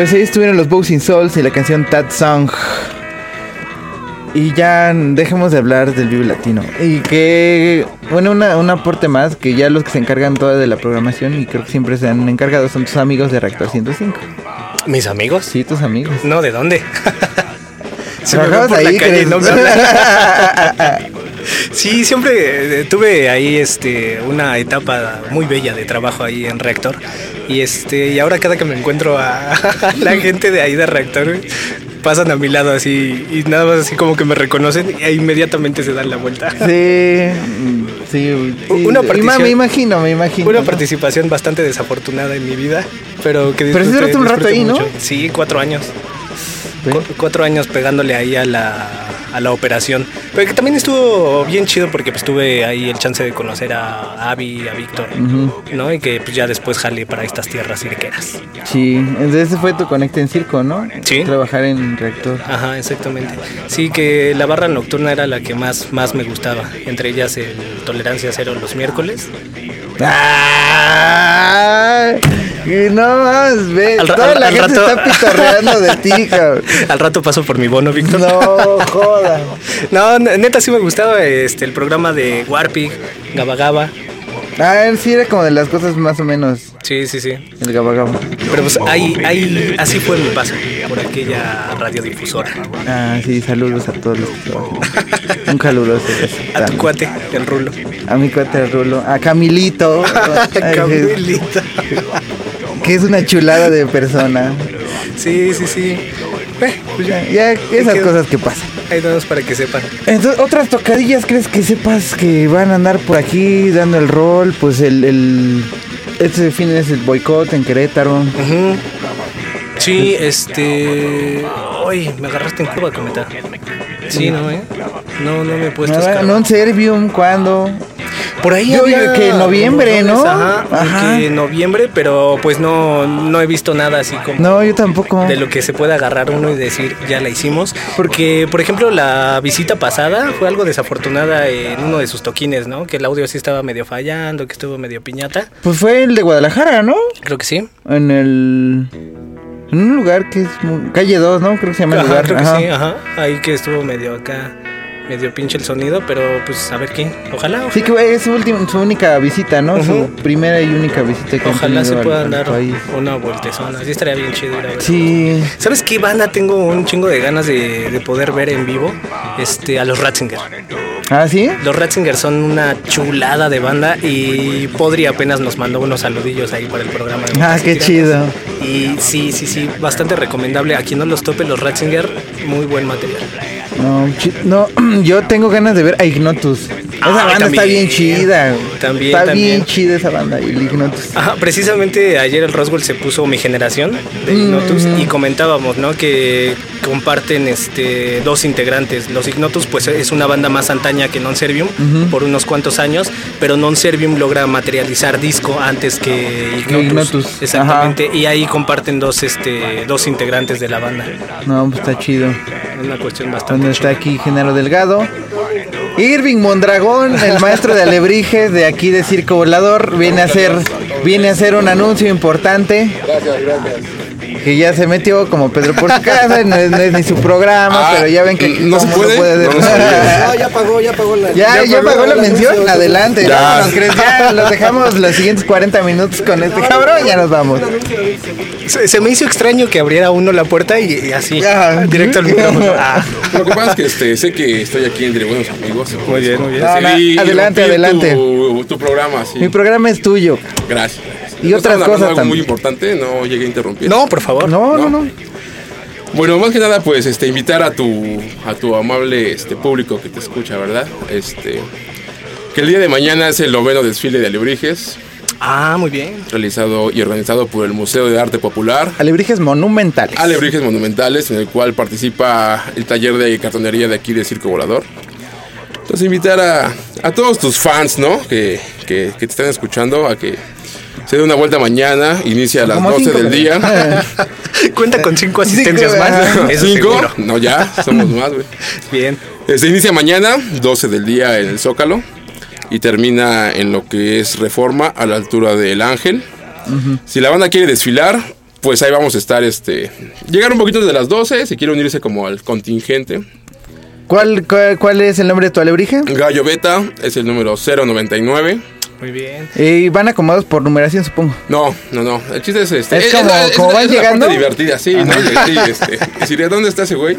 Pues ahí estuvieron los Bouncing Souls y la canción That Song. Y ya dejemos de hablar del Vive Latino. Y que, bueno, una, un aporte más, que ya los que se encargan toda de la programación y creo que siempre se han encargado son tus amigos de Reactor 105. ¿Mis amigos? Sí, tus amigos. No, ¿de dónde? Se me ¿Trabajabas ven por la ahí, calle y crees? no me. Sí, siempre eh, tuve ahí este una etapa muy bella de trabajo ahí en Reactor. Y este, y ahora cada que me encuentro a la gente de ahí de Reactor, güey, pasan a mi lado así y nada más así como que me reconocen y inmediatamente se dan la vuelta. Sí, mm, sí. sí. Una partición- me imagino, me imagino. Una ¿no? participación bastante desafortunada en mi vida, pero que Pero sí disfruté- un rato disfruté ahí, ¿no? mucho. Sí, cuatro años. Cu- cuatro años pegándole ahí a la, a la operación. Pero que también estuvo bien chido porque pues tuve ahí el chance de conocer a Avi, a Víctor, ¿no? Y que pues ya después jalé para estas tierras cirqueras. Sí, entonces ese fue tu conecte en circo, ¿no? Sí. Trabajar en reactor. Ajá, exactamente. Sí, que la barra nocturna era la que más, más me gustaba. Entre ellas el Tolerancia Cero los miércoles. Y no más, ve. Al Toda al- la al gente rato- está pitorreando de ti, cabrón. Al rato paso por mi bono, Víctor. No, joda. No, neta sí me gustaba este el programa de Warpig, Gaba Gaba. Ah, él sí era como de las cosas más o menos. Sí, sí, sí. El gabagabo. Pero pues ahí, ahí, así fue mi paso por aquella radiodifusora. Ah, sí, saludos a todos los que. Un caluroso. A tu cuate, el rulo. A mi cuate Rulo. A Camilito. Ay, Camilita. Que es una chulada de persona. Sí, sí, sí. Eh, pues Ya, esas cosas que pasan. Ahí damos para que sepan. Entonces, otras tocadillas, ¿crees que sepas que van a andar por aquí dando el rol? Pues el, el este fin es el boicot en Querétaro. Ujú. Sí, este. Uy, me agarraste en curva, cometa. Sí, no, ¿eh? No, no me he puesto. Escarbado. no en Servium, ¿cuándo? Por ahí Yo había digo que en noviembre, ¿no? Ajá, Ajá. que en noviembre, pero pues no, no he visto nada así como No, yo tampoco. de lo que se puede agarrar uno y decir ya la hicimos. Porque, por ejemplo, la visita pasada fue algo desafortunada en uno de sus toquines, ¿no? Que el audio sí estaba medio fallando, que estuvo medio piñata. Pues fue el de Guadalajara, ¿no? Creo que sí. En el... En un lugar que es... muy- Calle 2, ¿no? Creo que se llama el Ajá, lugar. creo que sí, ajá. Ahí que estuvo medio acá, medio pinche el sonido, pero pues a ver qué. Ojalá, Sí que es su, última, su única visita, ¿no? Su primera y única visita que han ojalá se al dar una vueltezona. Así estaría bien chido ir a ver. Sí. ¿Sabes qué banda tengo un chingo de ganas de, de poder ver en vivo? Este, a los Ratzinger. ¿Ah, sí? Los Ratzinger son una chulada de banda y Podri apenas nos mandó unos saludillos ahí para el programa. de Ah, qué chido. Y sí, sí, sí, bastante recomendable. A quien no los tope, los Ratzinger, muy buen material. No, chi- no, yo tengo ganas de ver a Ignotus. Esa Ah, banda está bien chida. También, Está también. bien chida esa banda, el Ignotus. Ajá, precisamente ayer el Roswell se puso mi generación de Mm. Ignotus y comentábamos, ¿no? Que comparten este dos integrantes. Los Ignotus, pues es una banda más antaña que Non Servium por unos cuantos años, pero Non Servium logra materializar disco antes que Ignotus. Ignotus, Exactamente. Y ahí comparten dos este dos integrantes de la banda. No, pues está chido. Una cuestión bastante Donde está aquí Genaro Delgado. Irving Mondragón, el maestro de alebrijes de aquí de Circo Volador, viene a hacer, viene a hacer un anuncio importante. Que ya se metió como Pedro por su casa, no es, no es ni su programa, Ah, pero ya ven que ¿no se puede? No, no puede. No, ya pagó, ya pagó la. Ya, ya pagó la mención, adelante. Ya. Ya los dejamos los siguientes 40 minutos con este cabrón, ya nos vamos. Se, se me hizo extraño que abriera uno la puerta y, y así, directo al micrófono. Ah, Lo que pasa es que este, sé que estoy aquí entre buenos amigos. Muy bien, muy bien. No, no, Decidí adelante, adelante. Tu, tu programa, sí. Mi programa es tuyo. Gracias. Y otras cosas algo también. muy importante, no llegué a interrumpir. no, por favor. No, no, no. Bueno, más que nada, pues, este, invitar a tu, a tu amable este, público que te escucha, ¿verdad? Este, que el día de mañana es el noveno desfile de alebrijes, Ah, muy bien. realizado y organizado por el Museo de Arte Popular. Alebrijes monumentales. Alebrijes Monumentales, en el cual participa el taller de cartonería de aquí de Circo Volador. Entonces invitar a, a todos tus fans, ¿no? Que, que, que te están escuchando a que se dé una vuelta mañana, inicia a las Como 12 cinco, del día. Cuenta con cinco asistencias Cinco, más. Eso ¿Cinco? seguro. No, ya, somos más, güey. Bien. Se inicia mañana, 12 del día en el Zócalo, y termina en lo que es Reforma, a la altura del Ángel. Si la banda quiere desfilar, pues ahí vamos a estar, este... Llegar un poquito de las 12, si quiere unirse como al contingente. ¿Cuál, cuál, cuál es el nombre de tu alebrije? Gallo Beta es el número 099. Muy bien. Y van acomodados por numeración, supongo. No, no, no. El chiste es este. Es como- como van la llegando. parte divertida, sí, ¿no? Sí, este. Dónde está ese güey.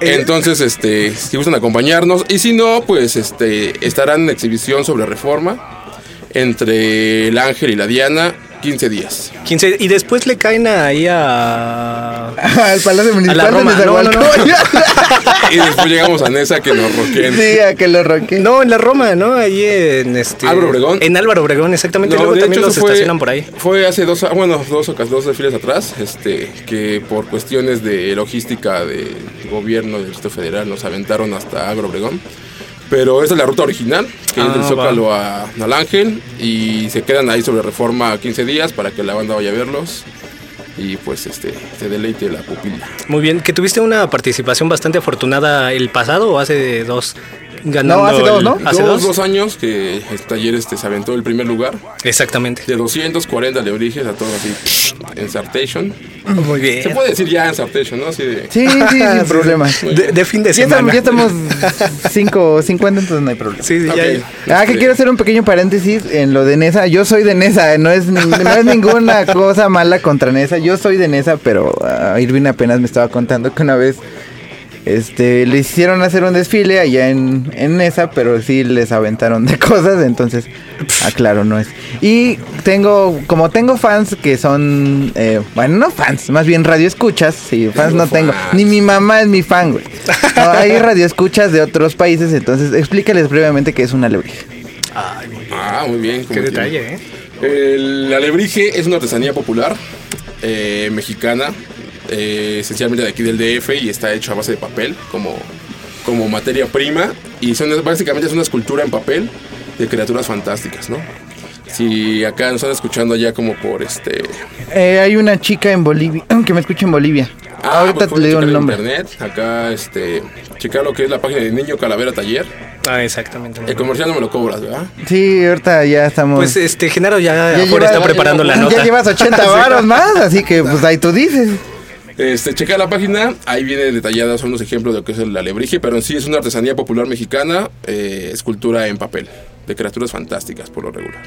Entonces, este, si gustan acompañarnos. Y si no, pues este, estarán en exhibición sobre reforma entre el Ángel y la Diana, 15 días. 15, y después le caen ahí a. Al Palacio A Municipal la Roma. de No, no, no. Y después llegamos a Nesa que nos roqueen. sí, a que lo roque. No, en la Roma, ¿no? Ahí en este. Álvaro Obregón. En Álvaro Obregón, exactamente. No, Luego de también hecho, los fue- estacionan por ahí. Fue hace dos, bueno, dos o dos desfiles atrás, este, que por cuestiones de logística del gobierno del Distrito Federal nos aventaron hasta Agro Obregón. Pero esa es la ruta original, que es Ah, del va. Zócalo a, al Ángel, y se quedan ahí sobre reforma 15 días para que la banda vaya a verlos y pues este se deleite la pupila. Muy bien. Que tuviste una participación bastante afortunada el pasado o hace dos. Ganando No, hace dos, el- ¿no? ¿Hace dos, dos? años que el taller este, se aventó el primer lugar, Exactamente. de 240 lebrijes a todos así, en Sartation. Muy bien. Se puede decir ya en Sartation, ¿no? Así de... Sí, sí, sin problema. De, de fin de Ya estamos, semana. ya estamos 5 50, entonces no hay problema. Sí, sí, Ok. ya. Ah, que Este, quiero hacer un pequeño paréntesis en lo de Nesa. Yo soy de Nesa, no es, no es ninguna cosa mala contra Nesa. Yo soy de Nesa, pero Irving apenas me estaba contando que una vez este, le hicieron hacer un desfile allá en, en Nesa, pero sí les aventaron de cosas, entonces, aclaro, no es. Y tengo, como tengo fans que son, eh, bueno, no fans, más bien radioescuchas, sí, fans Tengo no tengo. Ni mi mamá es mi fan, güey. No, hay radioescuchas de otros países, entonces explícales brevemente qué es una alebrije. Ah, muy bien. Qué detalle, ¿eh? que- El alebrije es una artesanía popular eh, mexicana, eh, esencialmente de aquí del DF y está hecho a base de papel como, como materia prima. Y son, básicamente es una escultura en papel de criaturas fantásticas, ¿no? Si acá nos están escuchando ya como por este... Eh, hay una chica en Bolivia que me escucha en Bolivia. Ahorita pues te pueden digo checar el nombre. internet, acá este... Checar lo que es la página de Niño Calavera Taller. Ah, exactamente. El comercial no me lo cobras, ¿verdad? Sí, ahorita ya estamos. Pues este, Genaro ya, Ya lleva- está preparando la nota. Ya llevas 80 varos más, así que pues ahí tú dices. Este, checa la página, ahí viene detalladas son unos ejemplos de lo que es el alebrije, pero en sí es una artesanía popular mexicana, eh, escultura en papel, de criaturas fantásticas por lo regular.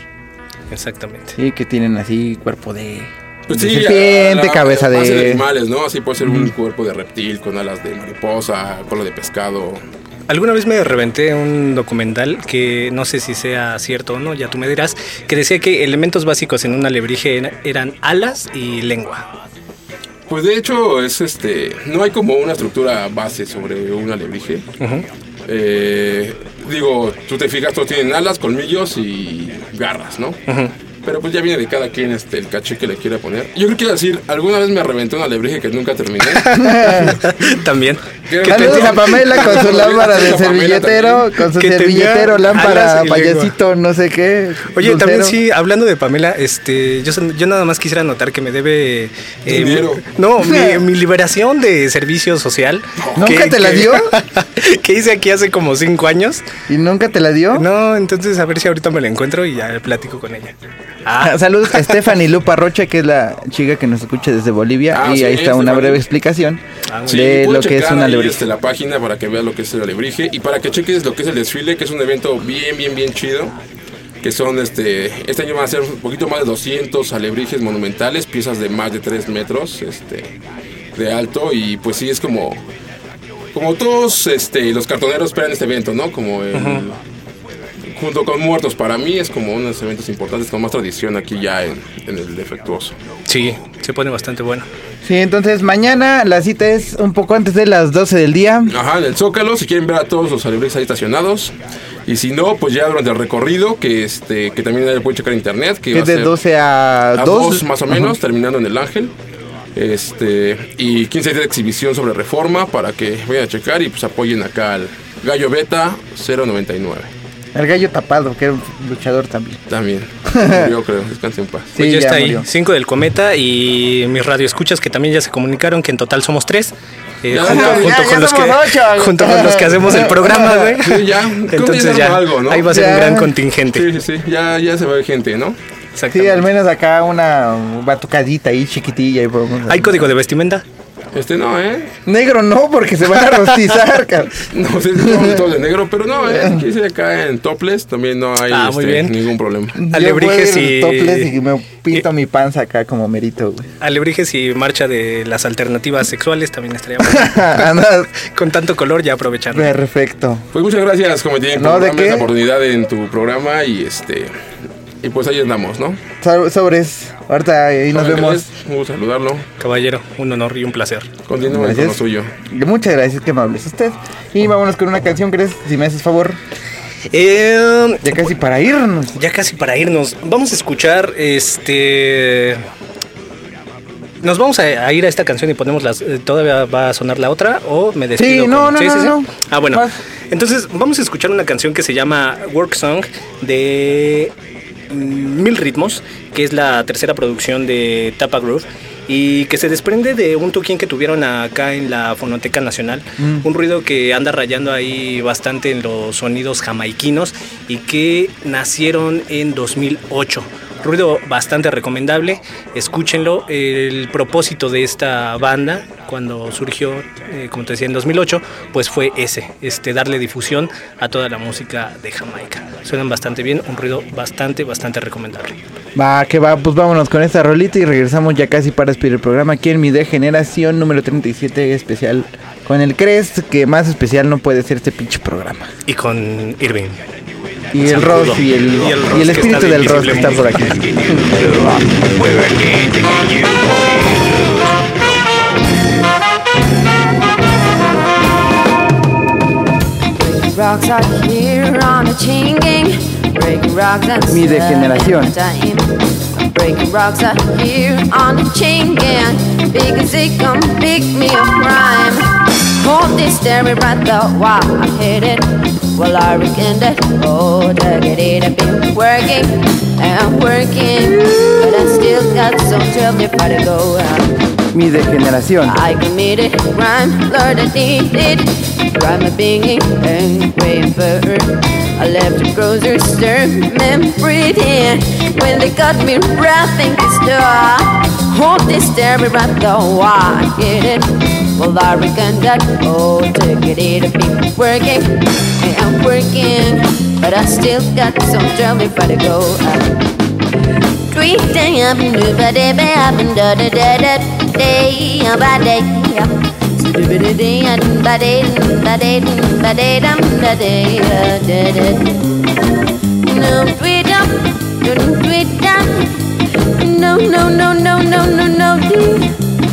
Exactamente. Sí, que tienen así cuerpo de, Pues de sí, serpiente, cabeza de... animales, ¿no? Así puede ser un cuerpo de reptil con alas de mariposa, cola de pescado. Alguna vez me reventé un documental que no sé si sea cierto o no, ya tú me dirás, que decía que elementos básicos en un alebrije era- eran alas y lengua. Pues de hecho es este, no hay como una estructura base sobre un alebrije. Eh, digo, tú te fijas, todos tienen alas, colmillos y garras, ¿no? Pero pues ya viene de cada quien este, el caché que le quiera poner. Yo creo que iba a decir, alguna vez me reventé un alebrije que nunca terminé. También. ¿Qué Que Saludos tenía- a Pamela con su lámpara de servilletero, con su servilletero, lámpara, payasito, no sé qué. Oye, dulcero. también sí, hablando de Pamela, este, yo, yo nada más quisiera anotar que me debe... eh, Dinero. no, mi, mi liberación de servicio social. ¿Nunca que- te la dio? que hice aquí hace como cinco años. ¿Y nunca te la dio? No, entonces a ver si ahorita me la encuentro y ya platico con ella. Ah, Saludos a Stephanie Lupa Rocha, que es la chica que nos escucha desde Bolivia. Ah, y sí, ahí está una Stephanie. breve explicación Ah, de lo que es un alebrije. este, la página para que veas lo que es el alebrije y para que cheques lo que es el desfile, que es un evento bien, bien, bien chido. Que son, este, este año van a ser un poquito más de 200 alebrijes monumentales, piezas de más de 3 metros este, de alto. Y pues sí, es como, como todos este, los cartoneros esperan este evento, ¿no? Como el, junto con Muertos, para mí es como uno de los eventos importantes con más tradición aquí ya en, en el defectuoso. Sí, se pone bastante bueno. Sí, entonces mañana la cita es un poco antes de las 12 del día. Ajá, en el Zócalo, si quieren ver a todos los alebrijes ahí estacionados. Y si no, pues ya durante el recorrido, que este que también pueden checar en internet. Que es a de ser 12 a, a 2. dos más o menos, terminando en el Ángel. Este, y 15 días de exhibición sobre reforma para que vayan a checar y pues apoyen acá al Gallo Beta 099. El gallo tapado, que era un luchador también. También. Yo creo, descanse en paz. Sí, Pues ya, ya está murió. ahí, 5 del cometa y mis radioescuchas que también ya se comunicaron que en total somos tres. eh, Ya, junto, ya, junto ya, con ya los que, somos ocho. junto con los que hacemos el programa, güey. Sí, ya. Entonces ya ahí va a ser Ya. un gran contingente. Sí, sí, sí, ya, ya se ve gente, ¿no? Sí, al menos acá una batucadita ahí chiquitilla. Y ¿Hay código de vestimenta? Este no, ¿eh? Negro no, porque se van a rostizar, cabrón. No, sí, todos de negro, pero no, ¿eh? Quieres ir acá en topless, también no hay Ah, muy este, bien. ningún problema. Alebrijes y- topless y me pinto mi panza acá como merito, güey. Alebrijes y marcha de las alternativas sexuales también estaría bueno. Con tanto color ya aprovechando. perfecto. Pues muchas gracias, Cometín, No, por ¿de darme esta oportunidad en tu programa y este... Y pues ahí andamos, ¿no? So- Sobres. Ahorita ahí nos vemos. Un gusto saludarlo. Caballero, un honor y un placer. Continúen con lo suyo. Muchas gracias, que amables usted. Y vámonos con una canción, ¿crees? Si me haces favor. Eh, Ya casi para irnos. ya casi para irnos, vamos a escuchar este. Nos vamos a, a ir a esta canción y ponemos las. eh, ¿Todavía va a sonar la otra? ¿O me despido? Sí, no, no, no, no. Ah, bueno. Vas. Entonces, vamos a escuchar una canción que se llama Work Song de Mil Ritmos, que es la tercera producción de Tapa Groove. Y que se desprende de un toquín que tuvieron acá en la Fonoteca Nacional. Un ruido que anda rayando ahí bastante en los sonidos jamaiquinos y que nacieron en 2008 ruido bastante recomendable, escúchenlo. El propósito de esta banda, cuando surgió, eh, como te decía, en 2008, pues fue ese, este, darle difusión a toda la música de Jamaica. Suenan bastante bien, un ruido bastante, bastante recomendable. Va, que va, pues vámonos con esta rolita y regresamos ya casi para despedir el programa aquí en mi de generación número 37 especial con el Crest, que más especial no puede ser este pinche programa. Y con Irving. Y el. Ross y el, Y el y el espíritu del Ross que está por aquí. Rocks are here on a chain gang. Breaking rocks and Mi degeneración. Breaking rocks are here on a chain gang. Big as they come, pick me a crime. Hold this staring right the while I hit it. Well, I reckon that oh, it, I've been working and working, but I still got some trouble if I go out. Mi degeneración. I committed crime, Lord, I did it. Crime of being and praying for I left the grocery store, memory in. When they got me wrapping the store, hold this terror right the why I get it. Well, I reckon that, oh, took it, it'll be working, and I'm working, but I still got some trouble if I go out. Three day up and do ba day up and da da da da day ba day. So do ba da day da da no up up no no no no no no no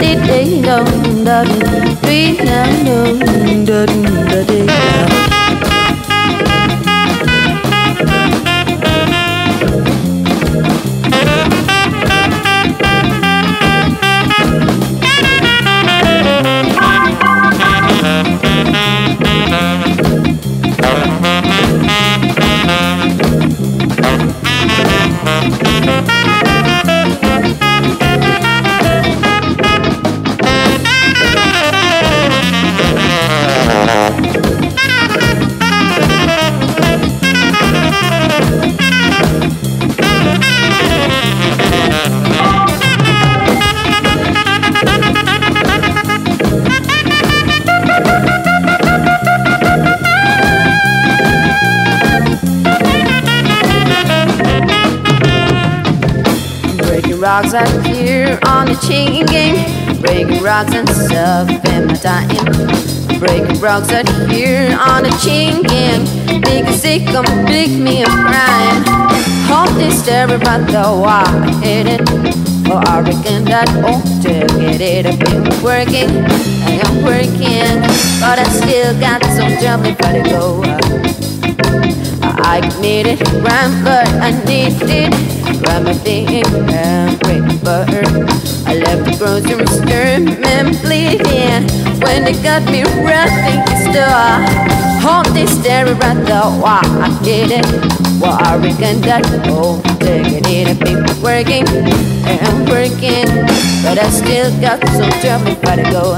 tít đến đông đần tuy nắng do do do do do Breaking rocks out here on the chain gang. Breaking rocks and stuff in my time. Breaking rocks out here on the chain gang. Big as they come pick me a crime. Hold this terror about the why I hit it. Oh, I reckon that oh to get it. I've been working, I am working, but I still got some trouble I go. I a crime, but I needed remedy and her. I left the grocery store and bleeding when they got me running the store. Home they staring at the wall. I did it. Working that whole taking it. People working and working, but I still got some trouble. Gotta go.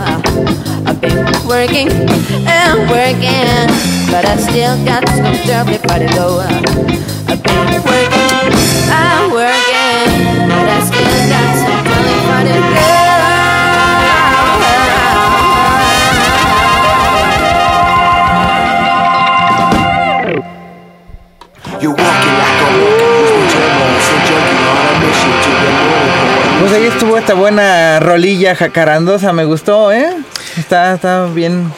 I've been working and working, but I still got some trouble. Gotta go. I've been working and working, but I still got some trouble. Gotta go. Ahí estuvo esta buena rolilla jacarandosa, me gustó, ¿eh? Está, está bien,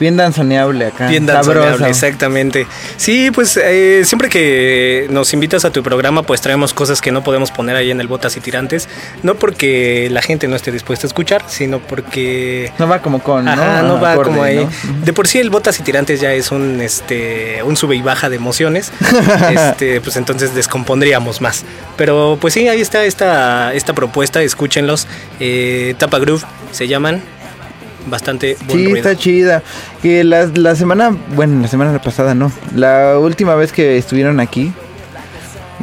bien danzoneable acá. Bien sabroso. danzoneable, exactamente. Sí, pues eh, siempre que nos invitas a tu programa, pues traemos cosas que no podemos poner ahí en el Botas y Tirantes. No porque la gente no esté dispuesta a escuchar, sino porque... No va como con, ¿no? Ajá, no va Acorde, como ahí. ¿no? De por sí el Botas y Tirantes ya es un este un sube y baja de emociones. este, pues entonces descompondríamos más. Pero pues sí, ahí está esta, esta propuesta, escúchenlos. Eh, Tapa Groove se llaman. Bastante buen Sí, ruido. está chida. Que la, la semana, bueno, la semana pasada no. La última vez que estuvieron aquí,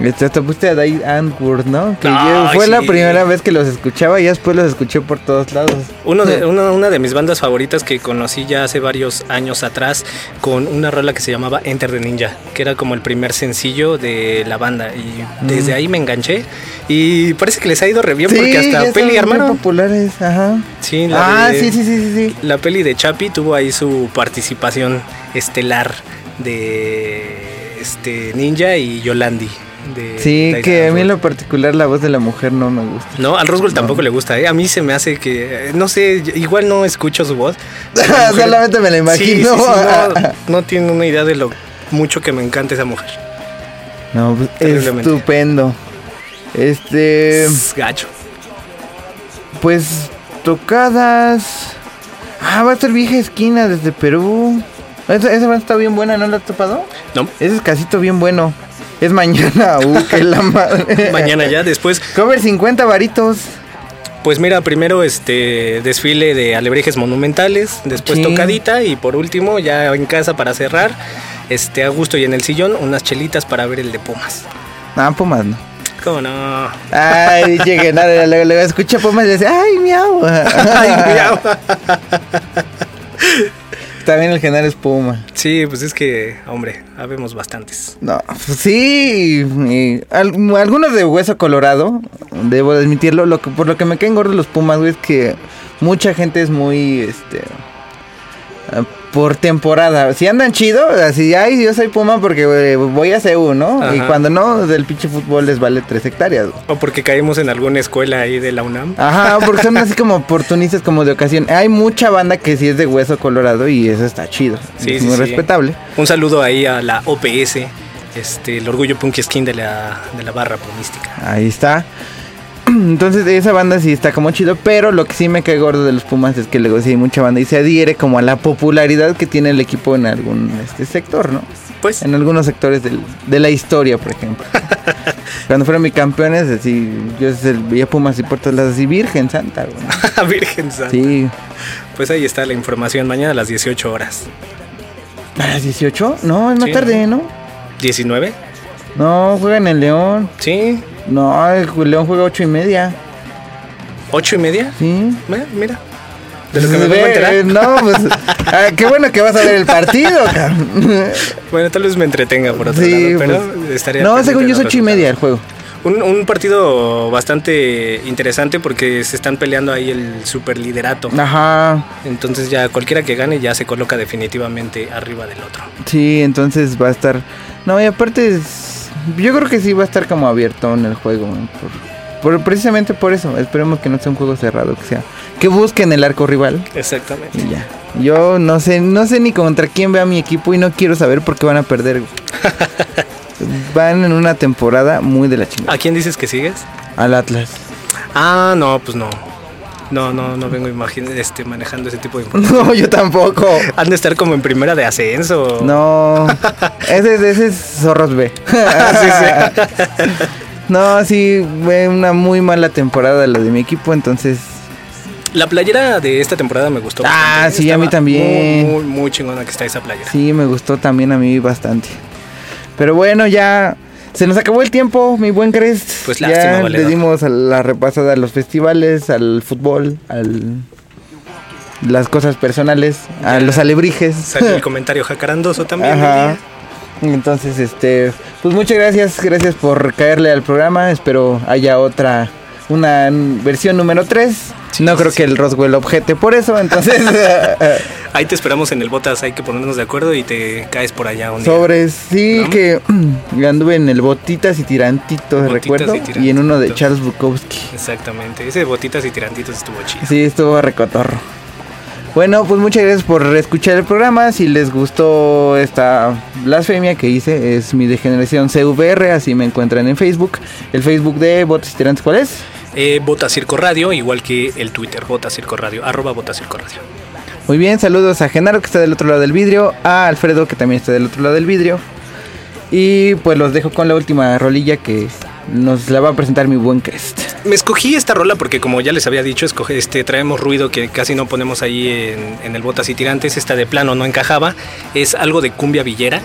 este, hasta puse a Dave Antwoord, ¿no? Que Ay, fue la primera vez que los escuchaba y después los escuché por todos lados. Uno de, una, una de mis bandas favoritas que conocí ya hace varios años atrás con una rola que se llamaba Enter the Ninja, que era como el primer sencillo de la banda. Y desde ahí me enganché. Y parece que les ha ido re bien porque hasta peli armaron. populares, ajá. Sí, la Ah, de- sí, sí, sí, sí. La peli de Chapi tuvo ahí su participación estelar de este Ninja y Yolandi. De Sí, que a mí en lo particular la voz de la mujer no me gusta. No, al Roswell tampoco le gusta, ¿eh? A mí se me hace que, eh, no sé, igual no escucho su voz. Mujer- Solamente me la imagino. Sí, sí, sí, no, no tiene una idea de lo mucho que me encanta esa mujer. No, pues, estupendo. Este, Es gacho. pues tocadas. Ah, va a ser vieja esquina desde Perú. Esa, esa banda está bien buena, ¿no la has topado? No, Ese es casito bien bueno. Es mañana, uh, que la madre. mañana ya, después, Cover 50 varitos. pues mira, primero este desfile de alebrijes monumentales, después Sí. tocadita y por último ya en casa para cerrar, este a gusto y en el sillón unas chelitas para ver el de Pumas. Ah, Pumas no. ¿Cómo no? Ay, llegué, nada, luego, luego escucha Pumas y dice, ay, miau. Ay, miau. También el general es Puma. Sí, pues es que, hombre, habemos bastantes. No, pues sí, y al- algunos de hueso colorado, debo de admitirlo, lo que, por lo que me caen gordos los Pumas, güey, es que mucha gente es muy, este, por temporada, si andan chido, así, ay, yo soy Puma porque güey, voy a CU, ¿no? Y cuando no, del pinche fútbol les vale tres hectáreas. O porque caemos en alguna escuela ahí de la UNAM. Ajá, porque son así como oportunistas como de ocasión. Hay mucha banda que sí es de hueso colorado y eso está chido. Sí, es sí, muy sí. respetable. Un saludo ahí a la OPS, este, el orgullo punk skin de la, de la barra punística. Ahí está. Entonces esa banda sí está como chido, pero lo que sí me cae gordo de los Pumas es que luego sí hay mucha banda y se adhiere como a la popularidad que tiene el equipo en algún este sector, ¿no? Pues, En algunos sectores del- de la historia, por ejemplo. Cuando fueron mi campeones, así, yo veía Pumas y por todos lados, así, Virgen Santa, güey. Virgen Santa. Sí. Pues ahí está la información, mañana a las 18 horas. ¿A las 18? No, es más Sí. tarde, ¿no? ¿19? No, juegan en León. Sí. No, el León juega ocho y media. ¿8 y media? Sí. Ve, Mira. De lo que me Ve. No, pues. ah, qué bueno que vas a ver el partido, cabrón. Bueno, tal vez me entretenga por otro Sí, lado, pero pues, estaría No, según yo es ocho y media el juego. Un, un partido bastante interesante porque se están peleando ahí el superliderato. Ajá. Entonces ya cualquiera que gane ya se coloca definitivamente arriba del otro. Sí, entonces va a estar. No, y aparte es- Yo creo que sí va a estar como abierto en el juego. Por, por- precisamente por eso. Esperemos que no sea un juego cerrado, que sea. Que busquen el arco rival. Exactamente. Y ya. Yo no sé, no sé ni contra quién vea mi equipo y no quiero saber por qué van a perder. Van en una temporada muy de la chingada. ¿A quién dices que sigues? Al Atlas. Ah, no, pues no. No, no, no vengo este, manejando ese tipo de información. No, yo tampoco. Han de estar como en primera de ascenso. No, ese, es- ese es Zorros B. No, sí, fue una muy mala temporada la de mi equipo, entonces La playera de esta temporada me gustó. Ah, bastante. sí, a mí también. Muy, muy, muy chingona que está esa playera. sí me gustó también a mí bastante. Pero bueno, ya se nos acabó el tiempo, mi buen Crest. Pues lástima, ya valedor. le dimos a la repasada a los festivales, al fútbol, al las cosas personales, a los alebrijes. Salió el comentario jacarandoso también. Ajá. Entonces, este, pues muchas gracias, gracias por caerle al programa. Espero haya otra, una versión número 3. no creo que el Roswell objete por eso, entonces, Ahí te esperamos en el Botas, hay que ponernos de acuerdo y te caes por allá un día. sobres, sí ¿No? que anduve en el Botitas y Tirantitos, Botitas recuerdo, y y, en uno de. Charles Bukowski. Exactamente, ese de botitas y tirantitos estuvo chido. Sí, estuvo recotorro. Bueno, pues muchas gracias por escuchar el programa. Si les gustó esta blasfemia que hice, es mi degeneración CVR, así me encuentran en Facebook. El Facebook de Botes y Tirantes, ¿cuál es? Eh, Bota Circo Radio, igual que el Twitter, Bota Circo Radio, arroba Bota Circo Radio. Muy bien, saludos a Genaro que está del otro lado del vidrio, a Alfredo que también está del otro lado del vidrio. Y pues los dejo con la última rolilla que nos la va a presentar mi buen Crest. Me escogí esta rola porque como ya les había dicho, escoge, este, traemos ruido que casi no ponemos ahí en, en el Botas y Tirantes, esta de plano no encajaba, es algo de cumbia villera.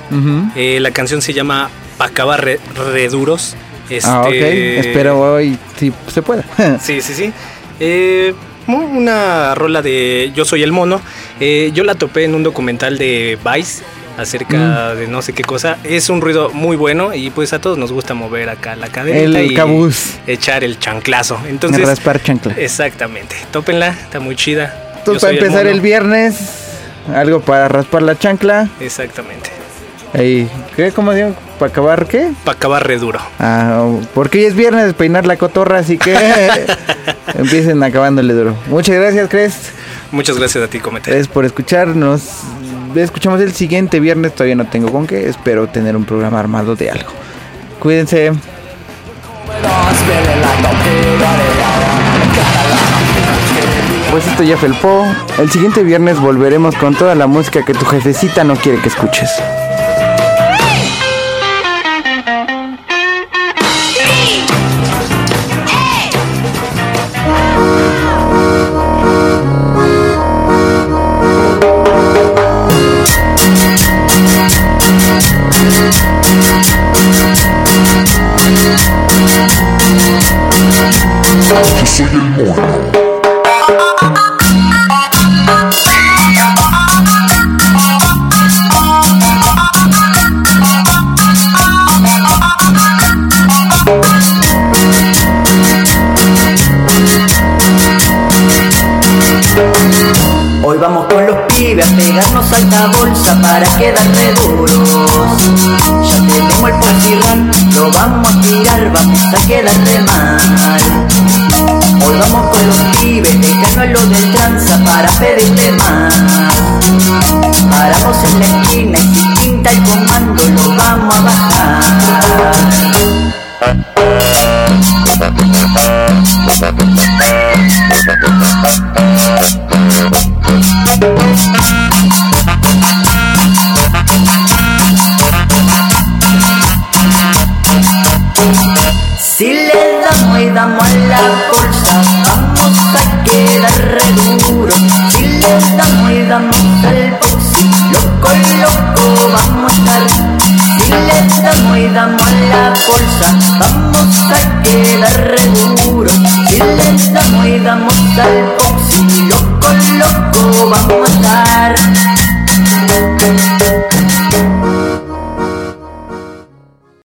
Eh, la canción se llama Pacaba Re- Reduros. Este, Ah, ok, espero hoy si se pueda. Sí, sí, sí. Eh, una rola de Yo Soy el Mono. Eh, yo la topé en un documental de Vice acerca de no sé qué cosa. Es un ruido muy bueno y pues a todos nos gusta mover acá la cadera El y cabuz. echar el chanclazo. Entonces, raspar chancla. exactamente. Tópenla, está muy chida. Entonces, para empezar el, viernes, algo para raspar la chancla. Exactamente. Ahí, ¿qué? ¿Cómo digo? ¿Para acabar qué? Para acabar re duro. Ah, porque hoy es viernes de peinar la cotorra, así que empiecen acabándole duro. Muchas gracias, Crest. Muchas gracias a ti, Cometa. Gracias por escucharnos. Escuchamos el siguiente viernes, todavía no tengo con qué. Espero tener un programa armado de algo. Cuídense. Pues esto ya felpó. El siguiente viernes volveremos con toda la música que tu jefecita no quiere que escuches. Bolsa